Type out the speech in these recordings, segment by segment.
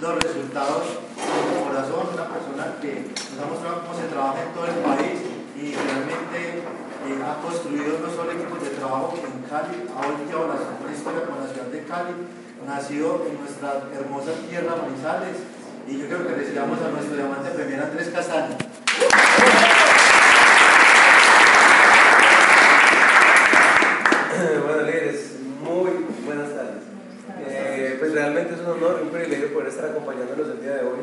los resultados de corazón, una persona que nos ha mostrado cómo se trabaja en todo el país y realmente eh, ha construido no solo equipos de trabajo en Cali, ha volteado la historia como la ciudad de Cali, nació en nuestra hermosa tierra Manizales y yo creo que recibamos a nuestro diamante premier Andrés Castaño. bueno, líderes, muy buenas tardes. Eh, pues realmente es un honor y un privilegio poder estar el día de hoy.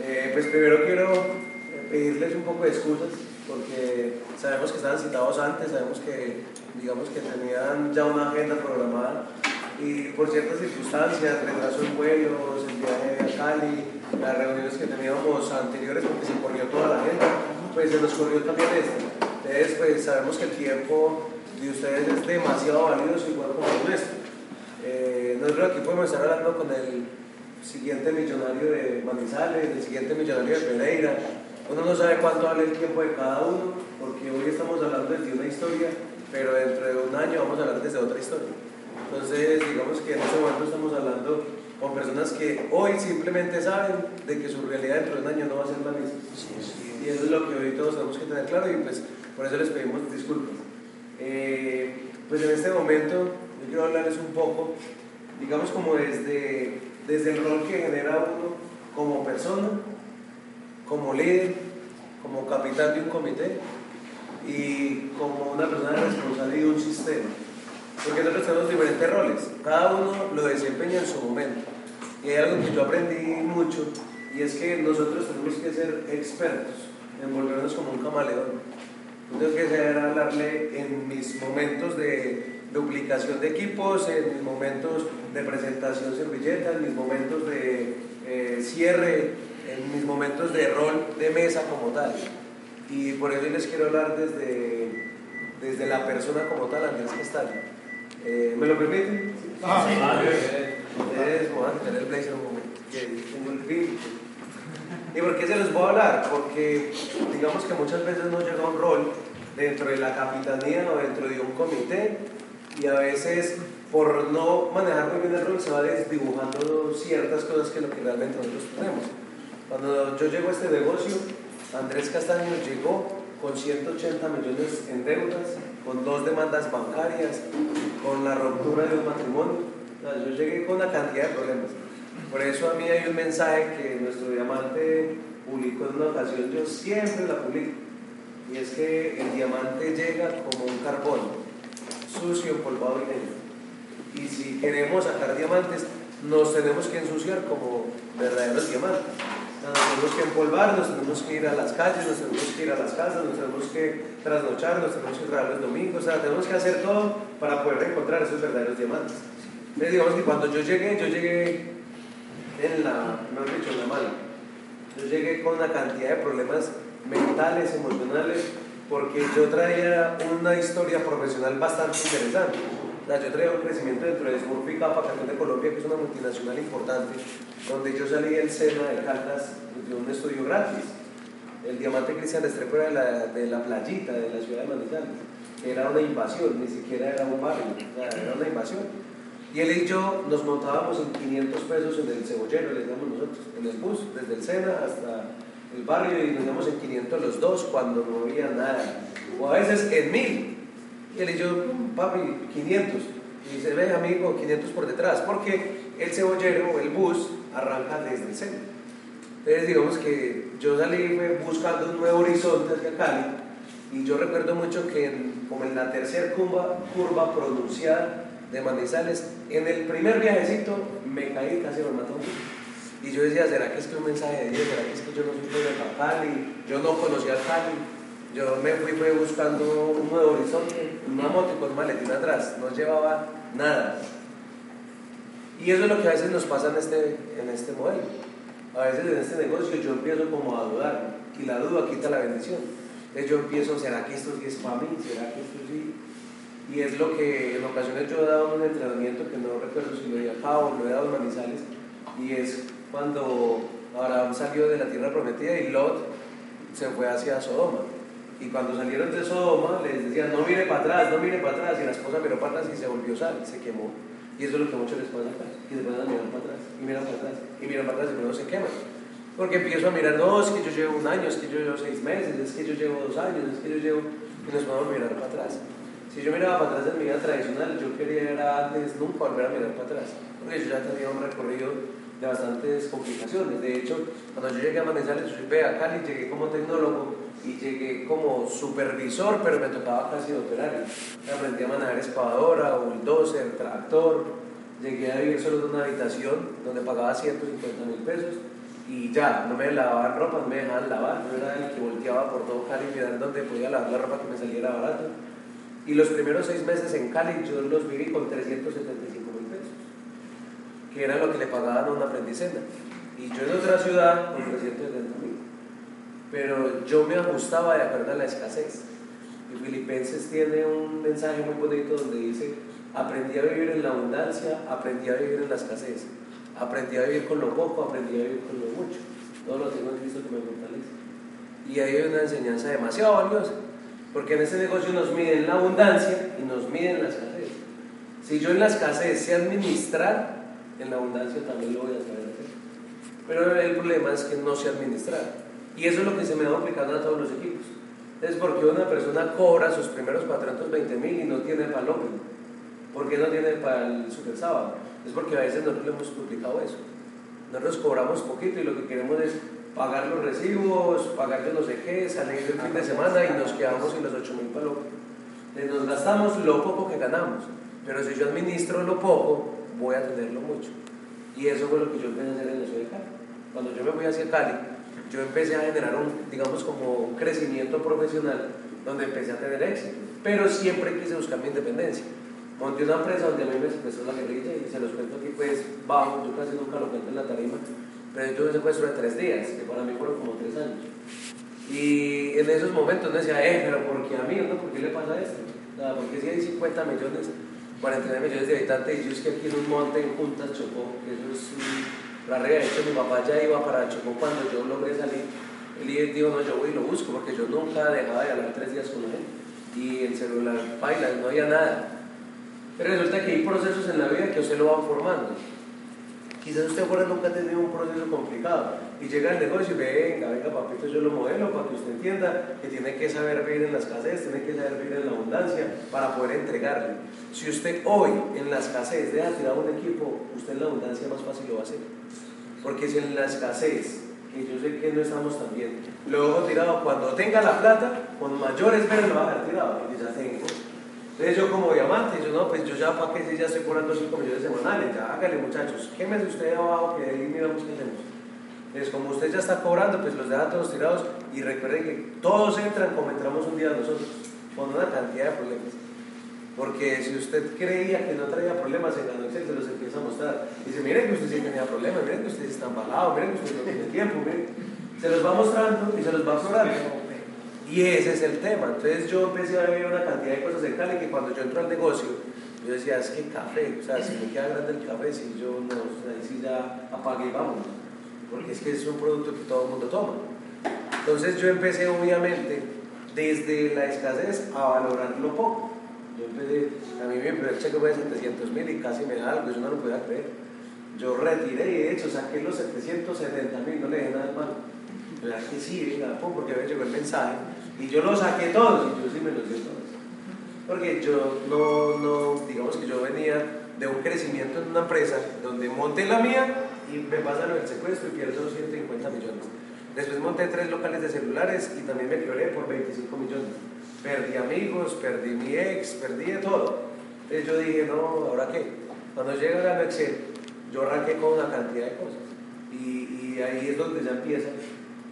Eh, pues primero quiero eh, pedirles un poco de excusas porque sabemos que estaban citados antes, sabemos que digamos que tenían ya una agenda programada y por ciertas circunstancias, retraso en vuelos, el viaje a Cali, las reuniones que teníamos anteriores porque se corrió toda la agenda, pues se nos corrió también esta. Entonces pues sabemos que el tiempo de ustedes es demasiado valioso igual como el nuestro. Eh, nosotros aquí podemos estar hablando con el siguiente millonario de Manizales, el siguiente millonario de Pereira. Uno no sabe cuánto vale el tiempo de cada uno, porque hoy estamos hablando de una historia, pero dentro de un año vamos a hablar desde otra historia. Entonces, digamos que en este momento estamos hablando con personas que hoy simplemente saben de que su realidad dentro de un año no va a ser la misma. Y eso es lo que hoy todos tenemos que tener claro y pues por eso les pedimos disculpas. Eh, pues en este momento yo quiero hablarles un poco, digamos como desde, desde el rol que genera uno como persona, como líder, como capitán de un comité y como una persona responsable de un sistema. Porque nosotros tenemos diferentes roles, cada uno lo desempeña en su momento. Y hay algo que yo aprendí mucho y es que nosotros tenemos que ser expertos en volvernos como un camaleón. Yo tengo que saber hablarle en mis momentos de duplicación de equipos, en mis momentos de presentación servilleta, en mis momentos de eh, cierre, en mis momentos de rol de mesa como tal. Y por eso les quiero hablar desde, desde la persona como tal, Andrés Castaño. Eh, ¿Me lo permiten? Ah, sí. Ustedes me van a tener el blazer un momento, que tengo el film. ¿Y por qué se los voy a hablar? Porque digamos que muchas veces no llega un rol dentro de la capitanía o dentro de un comité y a veces por no manejar muy bien el rol se va desdibujando ciertas cosas que lo que realmente nosotros tenemos. Cuando yo llego a este negocio, Andrés Castaño llegó con 180 millones en deudas, con dos demandas bancarias, con la ruptura de un matrimonio. yo llegué con una cantidad de problemas. Por eso a mí hay un mensaje que nuestro diamante publicó en una ocasión, yo siempre la publico, y es que el diamante llega como un carbón, sucio, empolvado y negro. Y si queremos sacar diamantes, nos tenemos que ensuciar como verdaderos diamantes. Nos tenemos que empolvar, nos tenemos que ir a las calles, nos tenemos que ir a las casas, nos tenemos que trasnochar, nos tenemos que traer los domingos, o sea, tenemos que hacer todo para poder encontrar esos verdaderos diamantes. Entonces, digamos que cuando yo llegué, yo llegué en la, mejor dicho, en la mala. Yo llegué con una cantidad de problemas mentales, emocionales, porque yo traía una historia profesional bastante interesante. O sea, yo traía un crecimiento dentro de Smurfy Capa, de Colombia, que es una multinacional importante, donde yo salí del SENA de Caldas de un estudio gratis. El diamante Cristian Estrepo era de la, de la playita, de la ciudad de Manizales. Era una invasión, ni siquiera era un barrio, era una invasión. Y él y yo nos montábamos en 500 pesos en el cebollero, le decíamos nosotros, en el bus, desde el Sena hasta el barrio, y nos íbamos en 500 los dos cuando no había nada. O a veces en 1000. Y él y yo, papi, 500. Y dice, ve amigo, 500 por detrás, porque el cebollero el bus arranca desde el Sena. Entonces digamos que yo salí buscando un nuevo horizonte hacia Cali, y yo recuerdo mucho que como en la tercera curva, pronunciada, de Manizales, en el primer viajecito me caí casi me mató. Y yo decía, ¿será que es que un mensaje de Dios? ¿Será que es que yo no soy de Cali? Yo no conocía Cali. Yo me fui, fui buscando un nuevo horizonte, una moto con maletín atrás, no llevaba nada. Y eso es lo que a veces nos pasa en este, en este modelo. A veces en este negocio yo empiezo como a dudar y la duda quita la bendición. Entonces yo empiezo, ¿será que esto sí es para mí? ¿Será que esto sí? Y es lo que en ocasiones yo he dado un entrenamiento que no recuerdo si lo he dado o lo he dado en Manizales, y es cuando Abraham salió de la tierra prometida y Lot se fue hacia Sodoma. Y cuando salieron de Sodoma les decían, no mire para atrás, no mire para atrás, y la esposa miró para atrás y se volvió sal, se quemó. Y eso es lo que muchos les pasa acá, que se van a mirar para atrás, y miran para atrás, y miran para atrás y luego se queman. Porque empiezo a mirar, no, es que yo llevo un año, es que yo llevo seis meses, es que yo llevo dos años, es que yo llevo... Y nos vamos a mirar para atrás. Si yo miraba para atrás en mi vida tradicional, yo quería antes nunca volver a mirar para atrás, porque yo ya tenía un recorrido de bastantes complicaciones. De hecho, cuando yo llegué a Manizales, yo a Cali, llegué como tecnólogo y llegué como supervisor, pero me tocaba casi operario. Aprendí a manejar excavadora, bulldozer, tractor. Llegué a vivir solo en una habitación donde pagaba 150 mil pesos y ya, no me lavaban ropa, no me dejaban lavar. Yo era el que volteaba por todo Cali mirando donde podía lavar la ropa que me saliera barato y los primeros seis meses en Cali yo los viví con 375 mil pesos, que era lo que le pagaban a una aprendicena. Y yo en otra ciudad con 370 mil. Pero yo me ajustaba de acuerdo a la escasez. Y Filipenses tiene un mensaje muy bonito donde dice, aprendí a vivir en la abundancia, aprendí a vivir en la escasez, aprendí a vivir con lo poco, aprendí a vivir con lo mucho. Todo lo tengo en Cristo que me fortalece. Y ahí hay una enseñanza demasiado valiosa. Porque en ese negocio nos miden la abundancia y nos miden la escasez. Si yo en la escasez sé administrar, en la abundancia también lo voy a hacer. Pero el problema es que no sé administrar. Y eso es lo que se me va aplicando a todos los equipos. Es porque una persona cobra sus primeros 420 mil y no tiene para el ¿Por qué no tiene para el super sábado? Es porque a veces nosotros le hemos duplicado eso. Nosotros cobramos poquito y lo que queremos es pagar los recibos, pagar yo no sé qué, salir el fin de semana y nos quedamos sin los 8 mil palos. Nos gastamos lo poco que ganamos, pero si yo administro lo poco, voy a tenerlo mucho. Y eso fue lo que yo empecé a hacer en ciudad de Cali. Cuando yo me fui hacia Cali, yo empecé a generar un, digamos, como un crecimiento profesional donde empecé a tener éxito, pero siempre quise buscar mi independencia. Monté una empresa donde a mí me secuestró la guerrilla y se los cuento aquí pues bajo, yo casi nunca lo cuento en la tarima, pero yo tuve un secuestro de tres días, que para mí fueron como tres años. Y en esos momentos me decía, eh, pero ¿por qué a mí? ¿no? ¿Por qué le pasa esto? Nada, porque si hay 50 millones, 49 millones de habitantes, y yo es que aquí en un monte en Juntas Chocó, que eso es la regla. De hecho, mi papá ya iba para Chocó cuando yo logré salir. Él dijo, no, yo voy y lo busco, porque yo nunca dejaba de hablar tres días con él. Y el celular baila, no había nada. Pero resulta que hay procesos en la vida que usted lo van formando. Quizás usted fuera nunca ha tenido un proceso complicado y llega al negocio y venga, venga papito, yo lo modelo para que usted entienda que tiene que saber vivir en la escasez, tiene que saber vivir en la abundancia para poder entregarle. Si usted hoy en la escasez deja tirar un equipo, usted en la abundancia más fácil lo va a hacer. Porque si en la escasez, que yo sé que no estamos tan bien, lo dejo tirado, cuando tenga la plata, con mayores veces lo va a dejar tirado, porque ya tengo entonces yo como diamante, yo no, pues yo ya para qué si ya estoy cobrando 5 millones semanales, ya hágale muchachos, quémese usted abajo que ahí miramos qué hacemos. Entonces como usted ya está cobrando, pues los deja todos tirados y recuerden que todos entran como entramos un día nosotros, con una cantidad de problemas. Porque si usted creía que no traía problemas en la Excel, se los empieza a mostrar. Dice, miren que usted sí tenía problemas, miren que usted está embalado, miren que usted no tiene tiempo, miren. Se los va mostrando y se los va cobrando. Y ese es el tema. Entonces yo empecé a ver una cantidad de cosas en Cali que cuando yo entro al negocio, yo decía, es que café, o sea, si me queda grande el café, si yo no, ahí sí ya apague y vamos. Porque es que es un producto que todo el mundo toma. Entonces yo empecé obviamente desde la escasez a valorar lo poco. Yo empecé, a mí mi primer cheque fue de 700 mil y casi me da algo, yo no lo podía creer. Yo retiré y de hecho saqué los 770 mil, no le dejé nada de mano. ¿Verdad que sí? Venga, porque me llegó el mensaje. Y yo los saqué todos, y yo sí me los di todos. Porque yo no, no, digamos que yo venía de un crecimiento en una empresa donde monté la mía y me pasan el secuestro y pierdo 150 millones. Después monté tres locales de celulares y también me quebré por 25 millones. Perdí amigos, perdí mi ex, perdí de todo. Entonces yo dije, no, ¿ahora qué? Cuando llega la Excel, yo arranqué con una cantidad de cosas. Y, y ahí es donde ya empieza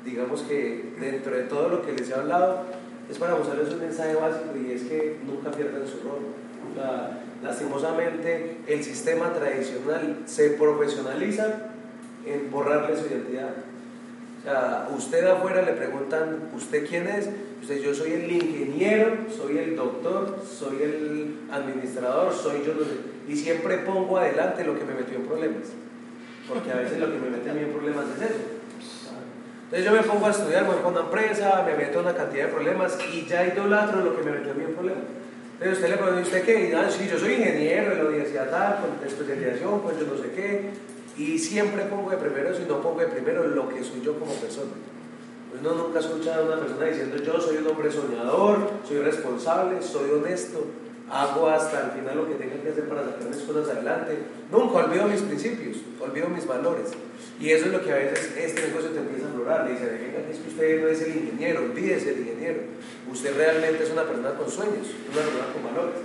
digamos que dentro de todo lo que les he hablado, es para mostrarles un mensaje básico y es que nunca pierdan su rol. lastimosamente, el sistema tradicional se profesionaliza en borrarle su identidad. O sea, usted afuera le preguntan, ¿usted quién es? Usted, yo soy el ingeniero, soy el doctor, soy el administrador, soy yo, y siempre pongo adelante lo que me metió en problemas. Porque a veces lo que me mete a mí en problemas es eso. Entonces yo me pongo a estudiar, me pongo a una empresa, me meto en una cantidad de problemas y ya idolatro lo que me metió a mí en problemas. Entonces usted le pregunta, ¿usted qué? Y, ah, sí, yo soy ingeniero de la universidad tal, con especialización, pues yo no sé qué. Y siempre pongo de primero eso y no pongo de primero lo que soy yo como persona. Pues uno nunca escucha a una persona diciendo yo soy un hombre soñador, soy responsable, soy honesto, hago hasta el final lo que tenga que hacer para sacar mis cosas adelante. Nunca olvido mis principios, olvido mis valores. Y eso es lo que a veces este negocio te empieza a florar. Le dice, venga, es que usted no es el ingeniero, olvídese el ingeniero. Usted realmente es una persona con sueños, una persona con valores.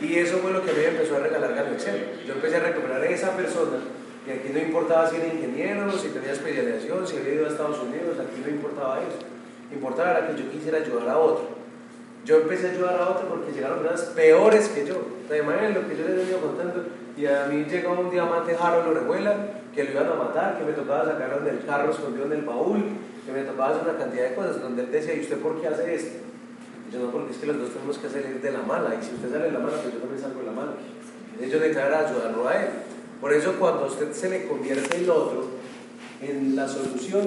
Y eso fue lo que a mí me empezó a regalar Excel. Yo empecé a recuperar a esa persona y aquí no importaba si era ingeniero, si tenía especialización, si había ido a Estados Unidos, aquí no importaba eso. Importaba era que yo quisiera ayudar a otro. Yo empecé a ayudar a otro porque llegaron personas peores que yo. Imagínense lo que yo les he venido contando. Y a mí llegó un diamante Harold Orejuela que lo iban a matar, que me tocaba sacarlo del carro escondido en el baúl, que me tocaba hacer una cantidad de cosas donde él decía, ¿y usted por qué hace esto? Y yo no, porque es que los dos tenemos que salir de la mala. Y si usted sale de la mala, pues yo también salgo de la mala. Ellos declaran ayudarlo a él. Por eso cuando usted se le convierte el otro en la solución,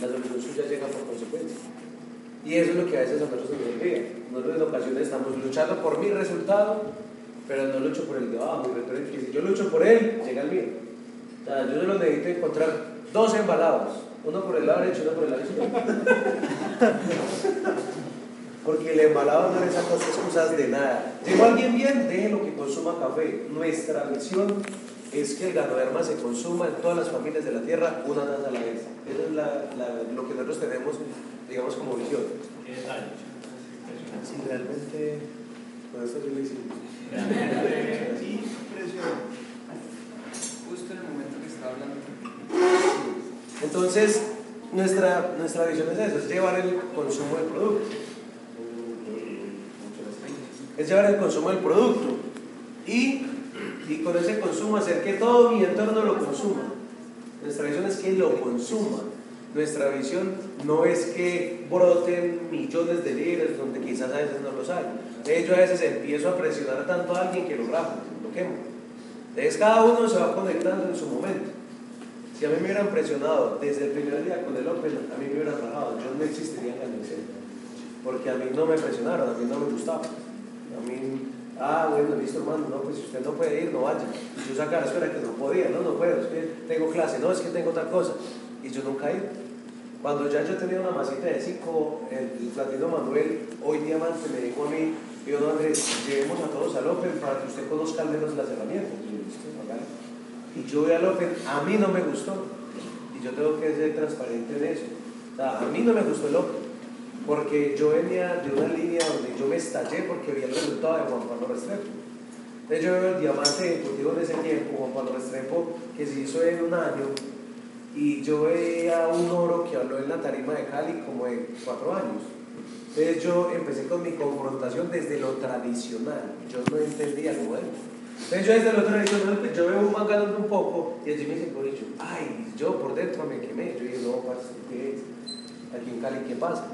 la solución suya llega por consecuencia. Y eso es lo que a veces a nosotros nos olvida. Nosotros en ocasiones estamos luchando por mi resultado, pero no lucho por el de abajo. Y si yo lucho por él, llega el mío. O sea, yo solo necesito encontrar dos embalados, uno por el lado derecho y uno por el lado izquierdo. Porque el embalado no le saca excusas de nada. Llegó alguien bien, déjelo que consuma café. Nuestra misión es que el ganoderma se consuma en todas las familias de la tierra una taza a la vez. Eso es lo que nosotros tenemos, digamos, como visión. Sí, realmente, con eso yo le hicimos. Justo en el momento que estaba hablando. Entonces, nuestra, nuestra visión es eso, es llevar el consumo del producto. Es llevar el consumo del producto. Y y con ese consumo hacer que todo mi entorno lo consuma. Nuestra visión es que lo consuma. Nuestra visión no es que broten millones de líderes donde quizás a veces no los hay. De hecho, a veces empiezo a presionar tanto a alguien que lo rajo, lo quemo. Entonces, cada uno se va conectando en su momento. Si a mí me hubieran presionado desde el primer día con el Open, a mí me hubieran rajado. Yo no existiría en el Porque a mí no me presionaron, a mí no me gustaba. A mí Ah, bueno, listo, hermano, no, pues si usted no puede ir, no vaya. Y yo sacara, espera, que no podía, no, no puedo, es que tengo clase, no, es que tengo tal cosa. Y yo nunca he. Cuando ya yo tenía una masita de cinco, el platino Manuel, hoy diamante, me dijo a mí, yo no, Andrés, llevemos a todos al Open para que usted conozca al menos las herramientas. Y yo voy al Open, a mí no me gustó. Y yo tengo que ser transparente en eso. A mí no me gustó el Open porque yo venía de una línea donde yo me estallé porque vi el resultado de Juan Pablo Restrepo. Entonces yo veo el diamante deportivo en ese tiempo, Juan Pablo Restrepo, que se hizo en un año, y yo veía un oro que habló en la tarima de Cali como de cuatro años. Entonces yo empecé con mi confrontación desde lo tradicional, yo no entendía el modelo. Entonces yo desde lo tradicional, pues yo veo un man ganando un poco, y allí me dice, dicho, ay, yo por dentro me quemé. Yo dije, no, ¿qué es? Aquí en Cali, ¿qué pasa?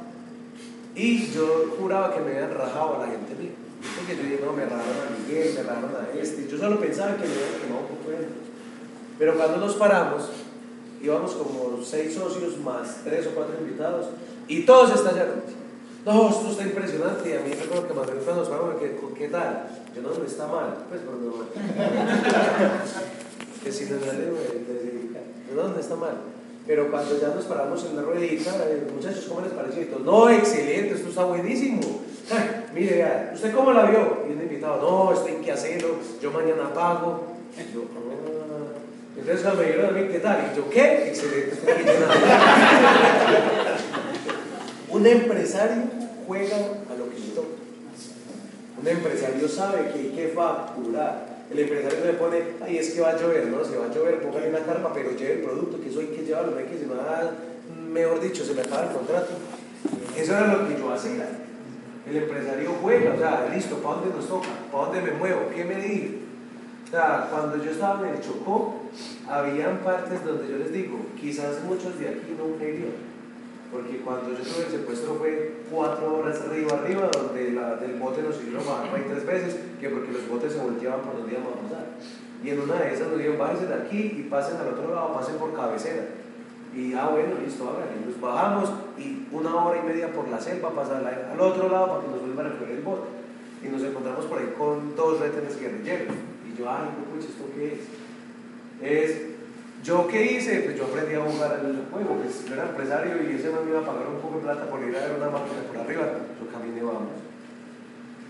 Y yo juraba que me habían rajado a la gente mía. Porque yo dije, no, me rajaron a Miguel, me rajaron a este. Yo solo pensaba que me habían quemado un poco de Pero cuando nos paramos, íbamos como seis socios más tres o cuatro invitados y todos estallaron. No, esto está impresionante. Y a mí recuerdo que Manuel cuando nos paramos, ¿qué, ¿qué tal? Yo no, no está mal. Pues, pero no. que si no sale, no, no está mal. Pero cuando ya nos paramos en la ruedita, eh, muchachos, ¿cómo les pareció? Y no, excelente, esto está buenísimo. mire, vea, ¿usted cómo la vio? Y un invitado, no, esto hay que hacerlo, yo mañana pago. Y yo, ah. Entonces cuando me dijeron a mí, ¿qué tal? Y yo, ¿qué? Excelente, Un empresario juega a lo que le toca. Un empresario sabe que hay que facturar el empresario le pone, ay, es que va a llover, ¿no? Si va a llover, póngale una carpa, pero lleve el producto, que eso hay que llevarlo, no hay que, si no, mejor dicho, se me acaba el contrato. Eso era lo que yo hacía. El empresario juega, o sea, listo, ¿para dónde nos toca? ¿Para dónde me muevo? ¿Qué medir? O sea, cuando yo estaba en el Chocó, habían partes donde yo les digo, quizás muchos de aquí no querían, porque cuando yo tuve el secuestro fue cuatro horas arriba, arriba, donde la, del bote nos hicieron bajar ahí tres veces, que porque los botes se volteaban por donde íbamos a pasar. Y en una de esas nos dijeron, bájense de aquí y pasen al otro lado, pasen por cabecera. Y ah, bueno, listo, háganlo. Nos bajamos y una hora y media por la selva, pasar al otro lado para que nos vuelvan a recoger el bote. Y nos encontramos por ahí con dos retenes guerrilleros. Y yo, ay, no, ¿esto qué es? Es, ¿yo qué hice? Pues yo aprendí a jugar el juego. Pues yo era empresario y ese man me iba a pagar un poco de plata por ir a ver una máquina por arriba. Yo caminé, vamos.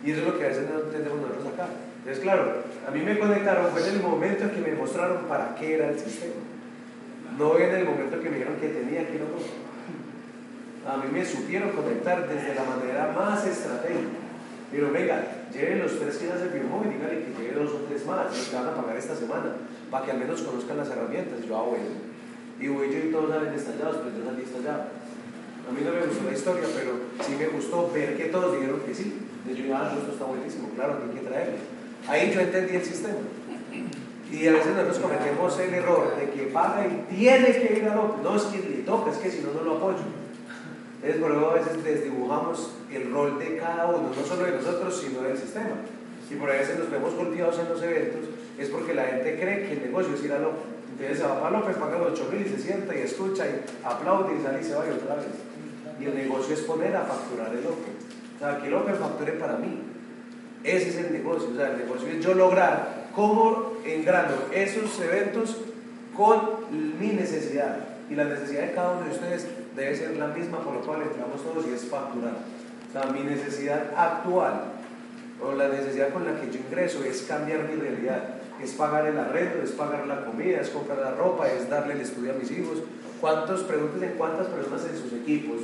Y eso es lo que a veces no entendemos nosotros acá. Entonces, claro, a mí me conectaron fue en el momento en que me mostraron para qué era el sistema. No en el momento que me dijeron que tenía que no. A mí me supieron conectar desde la manera más estratégica. Pero venga, lleven los tres que ya se firmó y díganle que lleve dos o tres más, los que van a pagar esta semana, para que al menos conozcan las herramientas. Yo, ah, bueno. Y voy yo y todos salen estallados, pues yo salí estallado. A mí no me gustó la historia, pero sí me gustó ver que todos dijeron que sí. De yo, ah, esto está buenísimo, claro, hay que traerlo. Ahí yo entendí el sistema. Y a veces nosotros cometemos el error de que paga y tiene que ir a otro. No es que le toca, es que si no, no lo apoyo. Entonces, por eso a veces desdibujamos el rol de cada uno, no solo de nosotros, sino del sistema. Y por a veces nos vemos golpeados en los eventos, es porque la gente cree que el negocio es ir a López. Entonces se va para López, paga los 8 mil y se sienta y escucha y aplaude y sale y se va y otra vez. Y el negocio es poner a facturar el López. O sea, que López facture para mí. Ese es el negocio. O sea, el negocio es yo lograr cómo engrano esos eventos con mi necesidad. Y la necesidad de cada uno de ustedes debe ser la misma por lo cual entramos todos y es facturar. O sea, mi necesidad actual o la necesidad con la que yo ingreso es cambiar mi realidad, es pagar el arrendo, es pagar la comida, es comprar la ropa, es darle el estudio a mis hijos. ¿Cuántos, pregúntense cuántas personas en sus equipos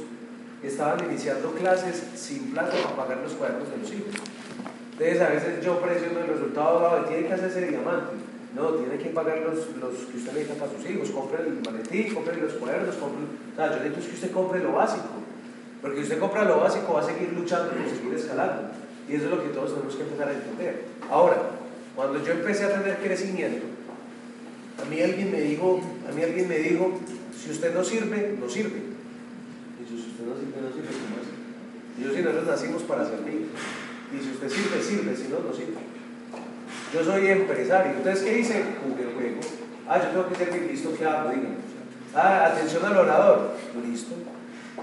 estaban iniciando clases sin plata para pagar los cuadernos de los hijos? Entonces a veces yo presiono el resultado, tiene que hacerse diamante. No, tiene que pagar los, los que usted necesita para sus hijos, compre el maletín, compre los cuadernos, compre... O sea, yo necesito que usted compre lo básico. Porque si usted compra lo básico va a seguir luchando por seguir escalando. Y eso es lo que todos tenemos que empezar a entender. Ahora, cuando yo empecé a tener crecimiento, a mí alguien me dijo, a mí alguien me dijo, si usted no sirve, no sirve. Y yo, si usted no sirve, no sirve, ¿cómo? Y yo, si nosotros nacimos para servir. Y si usted sirve, sirve, si no, no sirve. Yo soy empresario. Entonces, ¿qué hice? Jugué juego. Ah, yo tengo que servir, listo, ¿qué hago? Díganme. Ah, atención al orador. Listo.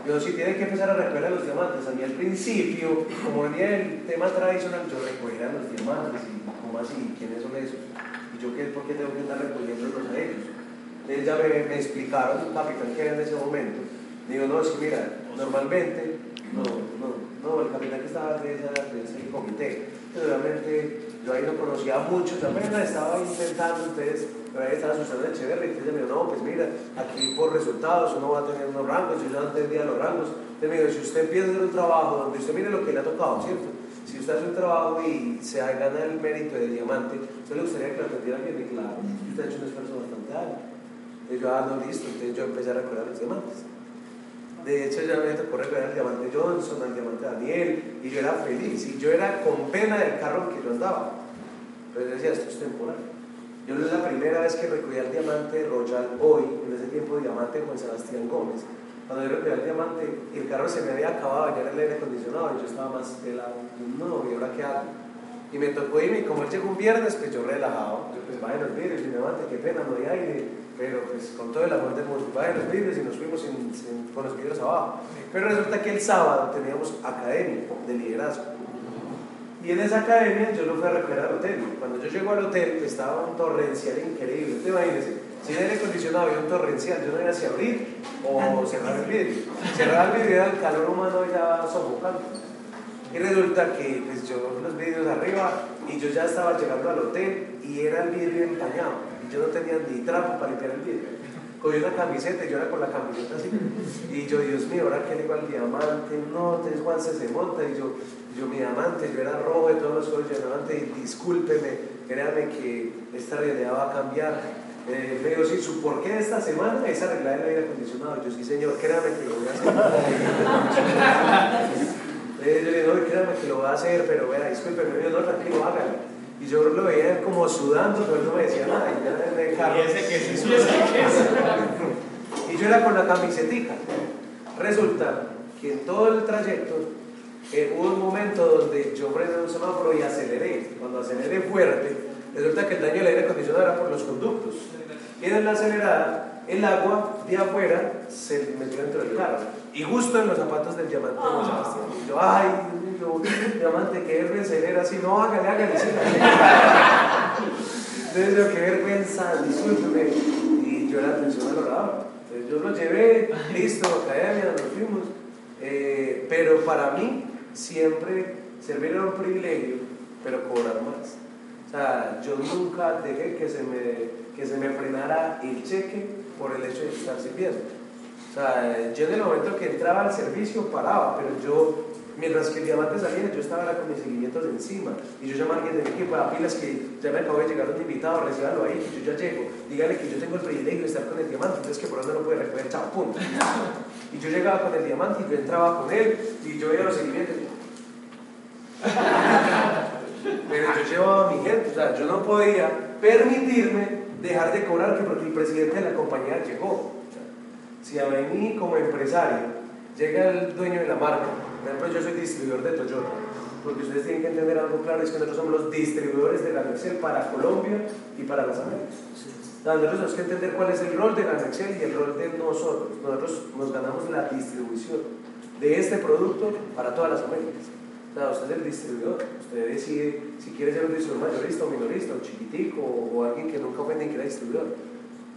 Yo sí tiene que empezar a recoger a los diamantes. A mí al principio, como venía el tema tradicional, yo recogía a los diamantes y cómo así, quiénes son esos. Y yo, ¿qué, ¿por qué tengo que estar recogiéndolos a ellos? Entonces ya me, me explicaron, capitán que era en ese momento. Digo, no, es que mira, normalmente, no, no, no, el capitán que estaba de, de ese comité, realmente yo ahí no conocía mucho, apenas estaba intentando, entonces, pero ahí estaba Susana Echeverri, entonces me dijo, no, pues mira, aquí por resultados uno va a tener unos rangos, yo ya entendía los rangos, entonces me dijo, si usted empieza a hacer un trabajo donde usted mire lo que le ha tocado, ¿cierto? Si usted hace un trabajo y se gana el mérito de diamante, ¿usted le gustaría que lo atendiera bien? Y claro, usted ha hecho un esfuerzo bastante alto. Yo, ah, no, listo, entonces yo empecé a recordar los diamantes. De hecho, ya me tocó recordar el diamante Johnson, el diamante Daniel, y yo era feliz, y yo era con pena del carro que yo andaba. Pero yo decía, esto es temporal. Yo no es la primera vez que recogía el diamante Royal hoy, en ese tiempo diamante Juan Sebastián Gómez. Cuando yo recogía el diamante, el carro se me había acabado, ya era el aire acondicionado, y yo estaba más pelado. No, ¿y ahora qué hago? Y me tocó irme, y como él llegó un viernes, pues yo relajado. Yo, pues los vidrios, y diamante, qué pena, no hay aire pero pues con todo el amor del mundo, en los vidrios y nos fuimos con los vidrios abajo. Pero resulta que el sábado teníamos academia de liderazgo. Y en esa academia yo lo fui a recoger al hotel. Cuando yo llego al hotel estaba un torrencial increíble. Usted imagínese, sin aire acondicionado había un torrencial, yo no sabía si abrir o cerrar el vidrio. Cerrar el vidrio era el calor humano ya sofocando. Y resulta que pues, yo los vidrios arriba y yo ya estaba llegando al hotel y era el vidrio empañado yo no tenía ni trapo para limpiar el vidrio. Cogí una camiseta y yo era con la camiseta así. Y yo, Dios mío, ahora que le digo al diamante, no, entonces Juan se, se monta. Y yo, yo, mi diamante, yo era rojo de todos los colores de diamante, y discúlpeme, créame que esta realidad va a cambiar. Eh, me digo, sí, su por qué esta semana es arreglar el aire acondicionado. Yo, sí, señor, créame que lo voy a hacer. eh, yo le digo, no, créame que lo voy a hacer, pero vea, discúlpeme, yo, no, tranquilo, hágalo. Y yo lo veía como sudando, pero él no me decía nada. Y, ya en el carro. Y ese que suda. y yo era con la camisetica. Resulta que en todo el trayecto eh, hubo un momento donde yo frené un semáforo y aceleré. Cuando aceleré fuerte, resulta que el daño del aire acondicionado era por los conductos. Y en la acelerada, el agua de afuera se metió dentro del carro. Y justo en los zapatos del diamante. Y yo, ay, Mío, diamante, qué vergüenza. Así, no, hágale, hágale. Sí, Entonces yo, qué vergüenza, discúlpeme. Y yo la atención a lo raro. Entonces yo lo llevé, listo, academia, nos fuimos. Eh, pero para mí, siempre servir era un privilegio, pero cobrar más. O sea, yo nunca dejé que se me, que se me frenara el cheque por el hecho de estar sirviendo. O sea, yo en el momento que entraba al servicio paraba, pero yo, mientras que el diamante salía, yo estaba con mis seguimientos encima. Y yo llamaba a alguien de mi equipo a pilas que ya me acabo de llegar un invitado, recibalo ahí, que yo ya llego. Dígale que yo tengo el privilegio de estar con el diamante, entonces que por donde no puede recoger, chao, punto. Y yo llegaba con el diamante y yo entraba con él y yo veía los seguimientos. Pero yo llevaba mi gente, o sea, yo no podía permitirme dejar de cobrar que porque el presidente de la compañía llegó. Si a mí como empresario llega el dueño de la marca, por ejemplo yo soy distribuidor de Toyota, porque ustedes tienen que entender algo claro, es que nosotros somos los distribuidores de la Nexel para Colombia y para las Américas. Nosotros tenemos que entender cuál es el rol de la Nexel y el rol de nosotros. Nosotros nos ganamos la distribución de este producto para todas las Américas. O sea, usted es el distribuidor, usted decide si quiere ser un distribuidor mayorista o minorista, o chiquitico, o, alguien que nunca fue ni que era distribuidor.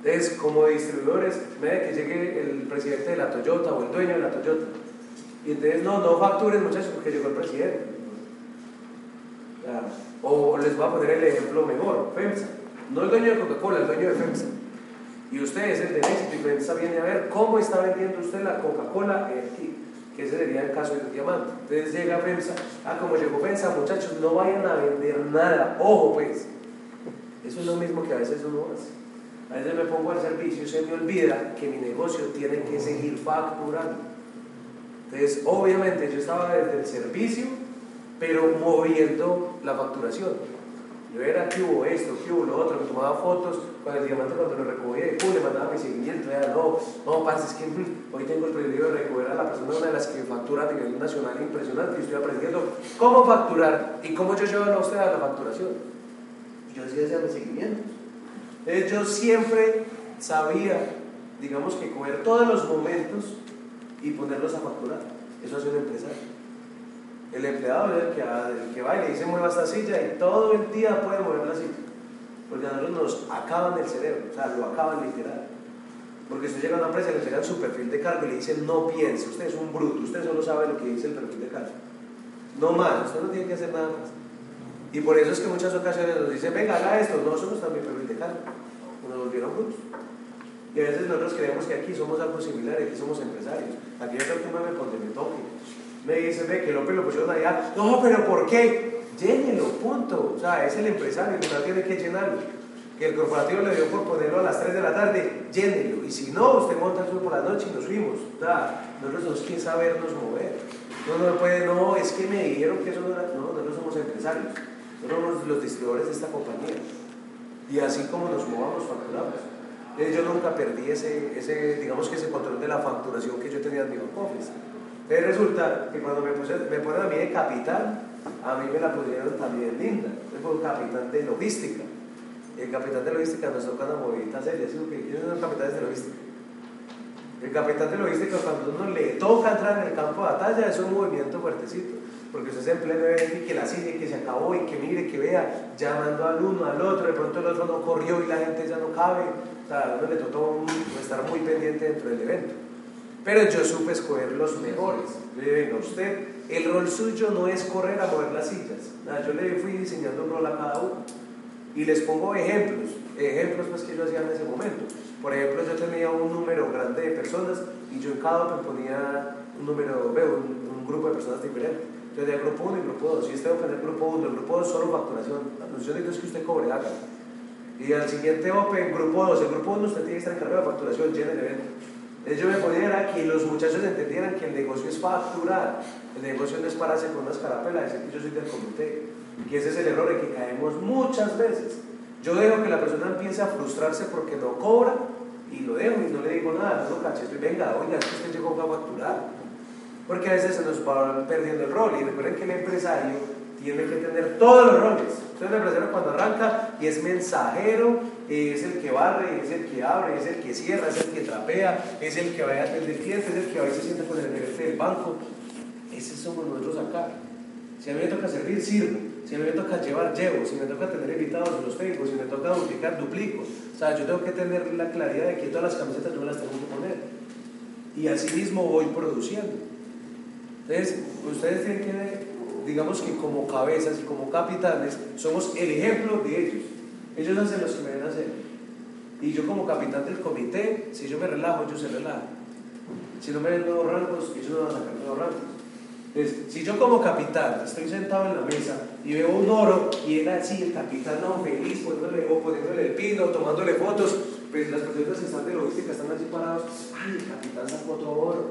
Entonces, como distribuidores, ve que llegue el presidente de la Toyota o el dueño de la Toyota. Y entonces, no, no facturen muchachos porque llegó el presidente. O les voy a poner el ejemplo mejor, FEMSA. No el dueño de Coca-Cola, el dueño de FEMSA. Y usted es el de éxito y FEMSA viene a ver cómo está vendiendo usted la Coca-Cola aquí que ese sería el caso del diamante. Entonces llega FEMSA, ah, como llegó FEMSA, muchachos, no vayan a vender nada, ojo pues. Eso es lo mismo que a veces uno hace. A veces me pongo al servicio y se me olvida que mi negocio tiene que seguir facturando. Entonces, obviamente yo estaba desde el servicio, pero moviendo la facturación. Yo era que hubo esto, que hubo lo otro, me tomaba fotos con el diamante cuando lo recogía pum, le mandaba mi seguimiento. Ya, no, no, parce, es que hoy tengo el privilegio de recoger a la persona, una de las que factura a nivel nacional impresionante y estoy aprendiendo cómo facturar y cómo yo llevo a usted a la facturación. Y yo hacía ese seguimiento. Entonces, yo siempre sabía, digamos que coger todos los momentos y ponerlos a facturar. Eso hace un empresario. El empleado es el que, va y le dice mueva esta silla y todo el día puede mover la silla. Porque a nosotros nos acaban el cerebro, o sea, lo acaban literal. Porque usted llega a una empresa y le entregan su perfil de cargo y le dicen no piense, usted es un bruto, usted solo sabe lo que dice el perfil de cargo. No más, usted no tiene que hacer nada más. Y por eso es que muchas ocasiones nos dicen, venga, haga esto, no, somos también perfil de cargo. Nos volvieron brutos. Y a veces nosotros creemos que aquí somos algo similar, aquí somos empresarios. Aquí yo tengo que me donde me toque me dice, ve que López lo pusieron allá. No, pero ¿por qué? Llénelo, punto. O sea, es el empresario que tiene que llenarlo. Que el corporativo le dio por ponerlo a las 3 de la tarde, llénelo. Y si no, usted monta el por la noche y nos fuimos. O sea, nosotros somos quien sabernos mover. No, no puede, no, es que me dijeron que eso no era. No, nosotros somos empresarios. Nosotros somos los distribuidores de esta compañía. Y así como nos movamos, facturamos. Yo nunca perdí ese, ese, digamos que ese control de la facturación que yo tenía en mi office. Entonces resulta que cuando me, puse, me ponen a mí de capitán, a mí me la pusieron también linda. Yo fui capitán de logística. el capitán de logística nos toca una movidita seria. ¿Quiénes son los capitanes de logística? El capitán de logística, cuando uno le toca entrar en el campo de batalla, es un movimiento fuertecito. Porque usted se en pleno evento y que la sigue, que se acabó y que mire, que vea, llamando al uno, al otro, de pronto el otro no corrió y la gente ya no cabe. O sea, a uno le tocó estar muy pendiente dentro del evento. Pero yo supe escoger los mejores. Le venga, usted, el rol suyo no es correr a mover las sillas. yo le fui diseñando un rol a cada uno. Y les pongo ejemplos, ejemplos pues que yo hacía en ese momento. Por ejemplo, yo tenía un número grande de personas y yo en cada uno ponía un número, veo, un, grupo de personas diferente. Yo tenía grupo 1 y grupo 2. Si este va a el grupo 1, el grupo 2 solo facturación. La función es que usted cobre, haga. Y al siguiente Open, grupo 2, el grupo 1 usted tiene que estar encargado de facturación, llena el evento. Yo me ponía que los muchachos entendieran que el negocio es facturar, el negocio no es pararse con una escarapela, decir que yo soy del comité. que ese es el error en que caemos muchas veces. Yo dejo que la persona empiece a frustrarse porque no cobra y lo dejo y no le digo nada, no caché, venga, oiga, es que usted llegó a facturar. Porque a veces se nos va perdiendo el rol y recuerden que el empresario tiene que tener todos los roles. Entonces el empresario cuando arranca y es mensajero, es el que barre, es el que abre, es el que cierra, es el que trapea, es el que va a atender clientes, es el que a veces siente con el gerente del banco. Ese somos nosotros acá. Si a mí me toca servir, sirvo. Si a mí me toca llevar, llevo. Si me toca tener invitados, los tengo. Si me toca duplicar, duplico. O sea, yo tengo que tener la claridad de que todas las camisetas yo me las tengo que poner. Y así mismo voy produciendo. Entonces, ustedes tienen que digamos que como cabezas y como capitanes, somos el ejemplo de ellos. Ellos hacen los que me ven hacer. Y yo como capitán del comité, si yo me relajo, ellos se relajan. Si no me ven nuevos rangos, ellos no van a sacar nuevos rangos. Entonces, si yo como capitán estoy sentado en la mesa y veo un oro y él así, el capitán no, feliz, poniéndole, o poniéndole el pino, tomándole fotos, pues las personas que están de logística están allí parados, ay, el capitán sacó todo oro.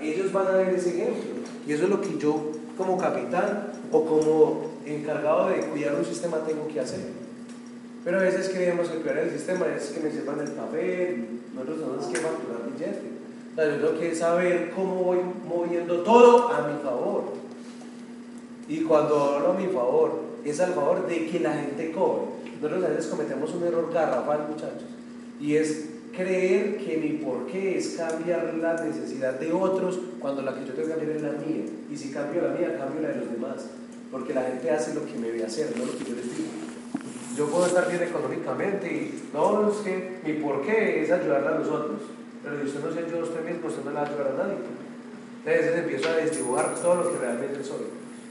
ellos van a ver ese ejemplo. Y eso es lo que yo como capitán o como encargado de cuidar un sistema tengo que hacer. Pero a veces creemos que cuidar el sistema es que me sepan el papel, nosotros tenemos que facturar billete. O sea, yo tengo que saber cómo voy moviendo todo a mi favor. Y cuando hablo a mi favor, es al favor de que la gente cobre. Nosotros a veces cometemos un error garrafal, muchachos, y es creer que mi porqué es cambiar la necesidad de otros cuando la que yo tengo que cambiar es la mía. Y si cambio la mía, cambio la de los demás. Porque la gente hace lo que me ve hacer, no lo que yo les digo. Yo puedo estar bien económicamente y no, es que mi porqué es ayudar a los otros. Pero si usted no se ayuda a usted mismo, usted no le va a ayudar a nadie. Entonces empiezo a distribuir todo lo que realmente soy.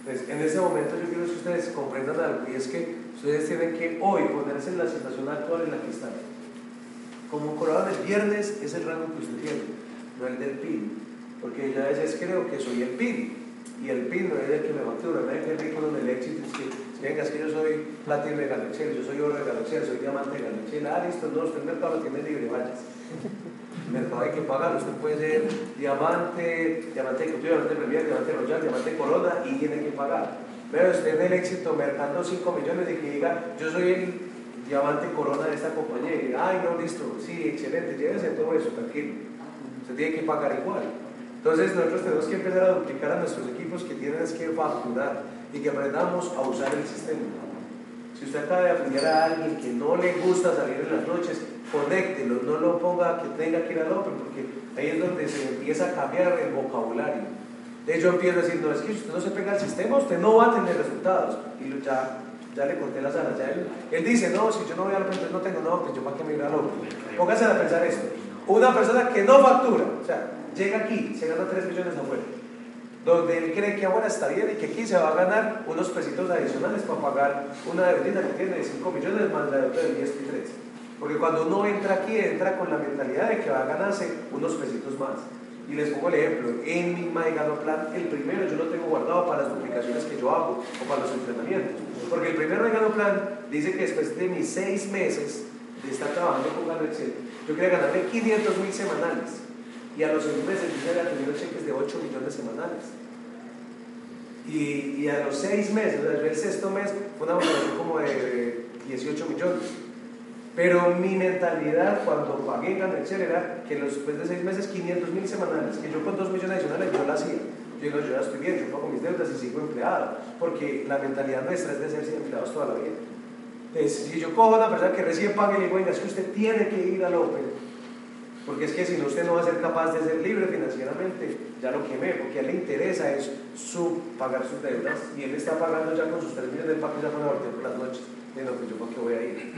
Entonces, en ese momento yo quiero que ustedes comprendan algo y es que ustedes tienen que hoy ponerse en la situación actual en la que están. Como colaborador del viernes es el rango que usted tiene, no el del PIB. Porque yo a veces creo que soy el PIB y el PIB no es el que me factura, es el rico en el éxito. Es que, venga, es que yo soy platino de Galaxel, yo soy oro de Galaxel, soy diamante de Galaxel. Ah, listo, no, usted el mercado lo tiene libre, vayas. El mercado hay que pagarlo, usted puede ser diamante, diamante de diamante premier, diamante royal, diamante corona y tiene que pagar. Pero usted en el éxito mercando 5 millones y que diga, yo soy el diamante corona de esta compañía. Y ay, no, listo, sí, excelente, llévese todo eso, tranquilo. Se tiene que pagar igual. Entonces nosotros tenemos que empezar a duplicar a nuestros equipos que tienen que facturar y que aprendamos a usar el sistema. Si usted acaba de afiliar a alguien que no le gusta salir en las noches, conéctelo, no lo ponga que tenga que ir al Open, porque ahí es donde se empieza a cambiar el vocabulario. De hecho, empiezo a decir, no, es que si usted no se pega al sistema, usted no va a tener resultados. Y ya ya le corté las alas. Ya él, dice, no, si yo no voy al frente, no tengo, no, pues yo para qué me iré al otro. Pónganse a pensar esto. Una persona que no factura, o sea, llega aquí, se gana 3 millones afuera, donde él cree que ahora está bien y que aquí se va a ganar unos pesitos adicionales para pagar una deuda que tiene de 5 millones más la deuda de 10 y 3. Porque cuando uno entra aquí, entra con la mentalidad de que va a ganarse unos pesitos más. Y les pongo el ejemplo, en mi Plan, el primero yo lo tengo guardado para las duplicaciones que yo hago o para los entrenamientos. Porque el primer Maigano Plan dice que después de mis seis meses de estar trabajando con Gano Excel, yo quería ganarme 500 mil semanales. Y a los seis meses yo había tenido cheques de 8 millones semanales. Y, y, a los seis meses, el sexto mes, fue una valoración como de 18 millones. Pero mi mentalidad cuando pagué Excel era que después de seis meses, 500 mil semanales, que yo con 2 millones adicionales yo la hacía. Yo digo, yo ya estoy bien, yo pago mis deudas y sigo empleado, porque la mentalidad nuestra es de ser empleados toda la vida. Entonces, si yo cojo a una persona que recién pague y le digo, venga, es que usted tiene que ir al Open, porque es que si no, usted no va a ser capaz de ser libre financieramente, ya lo quemé, porque a él le interesa es su, pagar sus deudas, y él está pagando ya con sus 3 millones de pago ya con la por las noches. Y no, pues yo para qué voy a ir.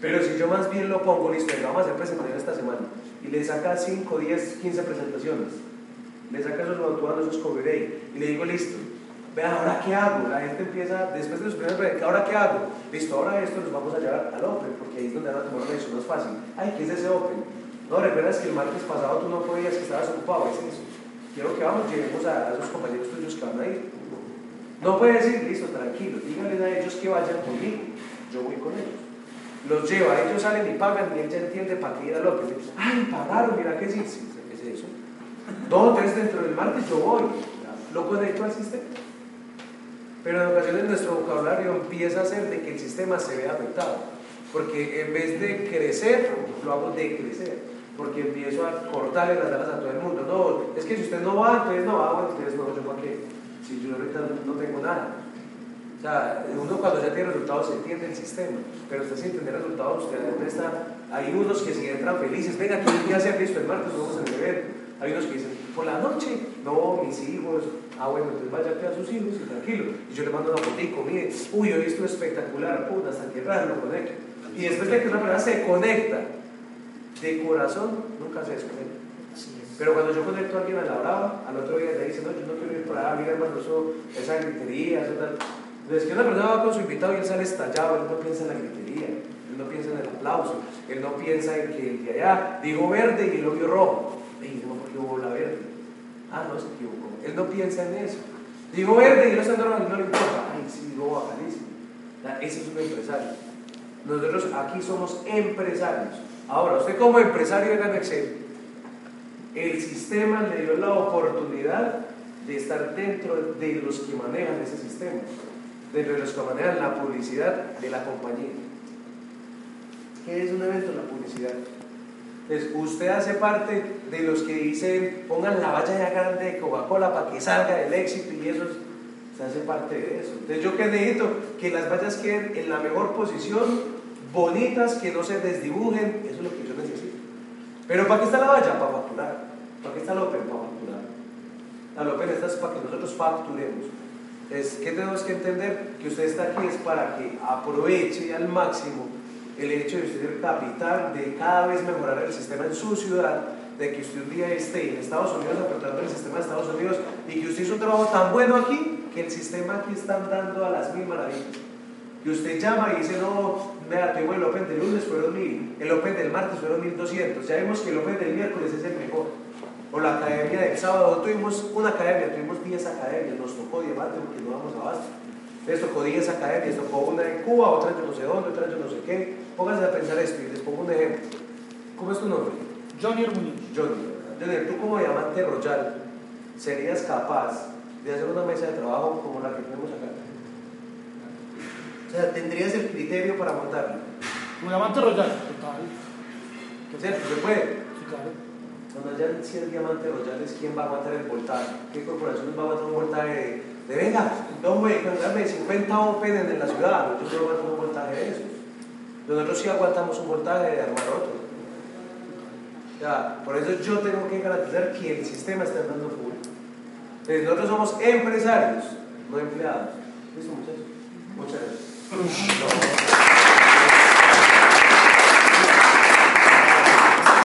Pero si yo más bien lo pongo, listo, vamos a hacer presentación esta semana, y le saca 5, 10, 15 presentaciones, le saca esos montuanos, esos coveré, y le digo, listo, vean, ¿ahora qué hago? La gente empieza, después de los primeros ¿ahora qué hago? Listo, ahora esto los vamos a llevar al Open, porque ahí es donde van a tomar una decisión más fácil. Ay, ¿qué es ese Open? No, recuerdas que el martes pasado tú no podías, que estabas ocupado, es eso. Quiero que vamos, llevemos a, a esos compañeros tuyos que van a ir. No puede decir, listo, tranquilo, díganle a ellos que vayan conmigo, yo voy con ellos los lleva, ellos salen y pagan y él ya entiende para qué ir al otro. Ay, pagaron, mira qué sí, ¿qué es eso? Dos, tres dentro del martes yo voy, lo conecto al sistema. Pero en ocasiones nuestro vocabulario empieza a ser de que el sistema se vea afectado. Porque en vez de crecer, lo hago de crecer. Porque empiezo a cortarle las alas a todo el mundo. No, es que si usted no va, entonces no va, bueno, entonces no, yo para qué. Si yo ahorita no tengo nada. O sea, uno cuando ya tiene resultados entiende el sistema, pero usted sin tener resultados, usted está. Hay unos que si entran felices, venga, que día se ha visto el martes, vamos a beber. Hay unos que dicen, por la noche, no, mis hijos, ah, bueno, entonces vaya a a sus hijos y tranquilo. Y yo le mando una fotico, mire, uy, hoy esto es espectacular, puta, hasta que raro lo conecta. Y después de que una persona se conecta de corazón, nunca se desconecta. Pero cuando yo conecto a alguien a la brava, al otro día le dice, no, yo no quiero ir por allá, mira hermano, eso, esa gritería, eso tal. Entonces, que una persona va con su invitado y él sale estallado, él no piensa en la gritería, él no piensa en el aplauso, él no piensa en que el de allá dijo verde y lo vio rojo. Y no, porque hubo la verde. Ah, no, se equivocó. Él no piensa en eso. Dijo verde y lo está normal, no le importa. Ay, sí, luego bacanísimo. Ese es un empresario. Nosotros aquí somos empresarios. Ahora, usted como empresario de Excel, el sistema le dio la oportunidad de estar dentro de los que manejan ese sistema, dentro de los que manejan la publicidad de la compañía. ¿Qué es un evento? La publicidad. Entonces, usted hace parte de los que dicen, pongan la valla ya grande de Coca-Cola para que salga el éxito y eso, se hace parte de eso. Entonces, yo que necesito que las vallas queden en la mejor posición, bonitas, que no se desdibujen, eso es lo que yo necesito. Pero ¿para qué está la valla? Para facturar. ¿Para qué está el Open? Para facturar. La Open está es para que nosotros facturemos. Entonces, ¿qué tenemos que entender? Que usted está aquí es para que aproveche al máximo el hecho de usted ser capital, de cada vez mejorar el sistema en su ciudad, de que usted un día esté en Estados Unidos aportando el sistema de Estados Unidos y que usted hizo un trabajo tan bueno aquí que el sistema aquí está dando a las mil maravillas. Que usted llama y dice, no, vea, tengo el Open del lunes fueron mil, el Open del martes fueron 1200, ya vemos que el Open del miércoles es el mejor. O la academia del sábado, tuvimos una academia, tuvimos 10 academias, nos tocó diamante porque no vamos a basta. Les tocó 10 academias, tocó una en Cuba, otra yo no sé dónde, otra yo no sé qué. Pónganse a pensar esto y les pongo un ejemplo. ¿Cómo es tu nombre? Johnny Muñoz. Johnny. Johnny, tú como diamante royal, ¿serías capaz de hacer una mesa de trabajo como la que tenemos acá? O sea, ¿tendrías el criterio para montarla? Un diamante royal, total. ¿Cierto? ¿Se puede? Sí, claro. Cuando ya si el diamante royal es quién va a aguantar el voltaje, qué corporaciones va a aguantar un voltaje de, de venga, güey, dame 50 Open en la ciudad, nosotros no aguantamos un voltaje de eso. Nosotros sí aguantamos un voltaje de armar otro. Ya, por eso yo tengo que garantizar que el sistema está dando full. Entonces, nosotros somos empresarios, no empleados. ¿Listo, muchachos? Muchas gracias.